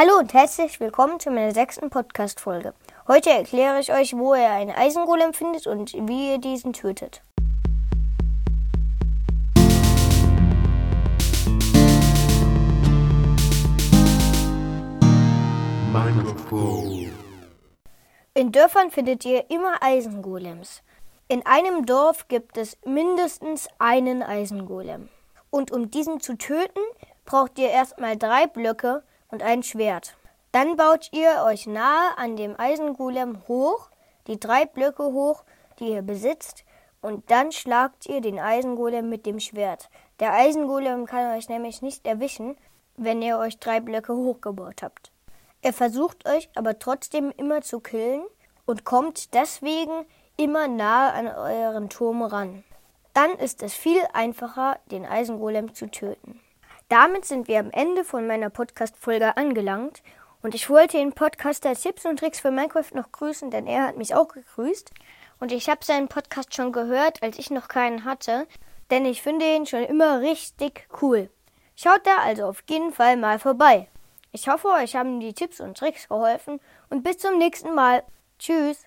Hallo und herzlich willkommen zu meiner sechsten Podcast-Folge. Heute erkläre ich euch, wo ihr einen Eisengolem findet und wie ihr diesen tötet. In Dörfern findet ihr immer Eisengolems. In einem Dorf gibt es mindestens einen Eisengolem. Und um diesen zu töten, braucht ihr erstmal drei Blöcke und ein Schwert. Dann baut ihr euch nahe an dem Eisengolem hoch, die drei Blöcke hoch, die ihr besitzt, und dann schlagt ihr den Eisengolem mit dem Schwert. Der Eisengolem kann euch nämlich nicht erwischen, wenn ihr euch drei Blöcke hochgebaut habt. Er versucht euch aber trotzdem immer zu killen und kommt deswegen immer nahe an euren Turm ran. Dann ist es viel einfacher, den Eisengolem zu töten. Damit sind wir am Ende von meiner Podcast-Folge angelangt und ich wollte den Podcaster Tipps und Tricks für Minecraft noch grüßen, denn er hat mich auch gegrüßt. Und ich habe seinen Podcast schon gehört, als ich noch keinen hatte, denn ich finde ihn schon immer richtig cool. Schaut da also auf jeden Fall mal vorbei. Ich hoffe, euch haben die Tipps und Tricks geholfen und bis zum nächsten Mal. Tschüss.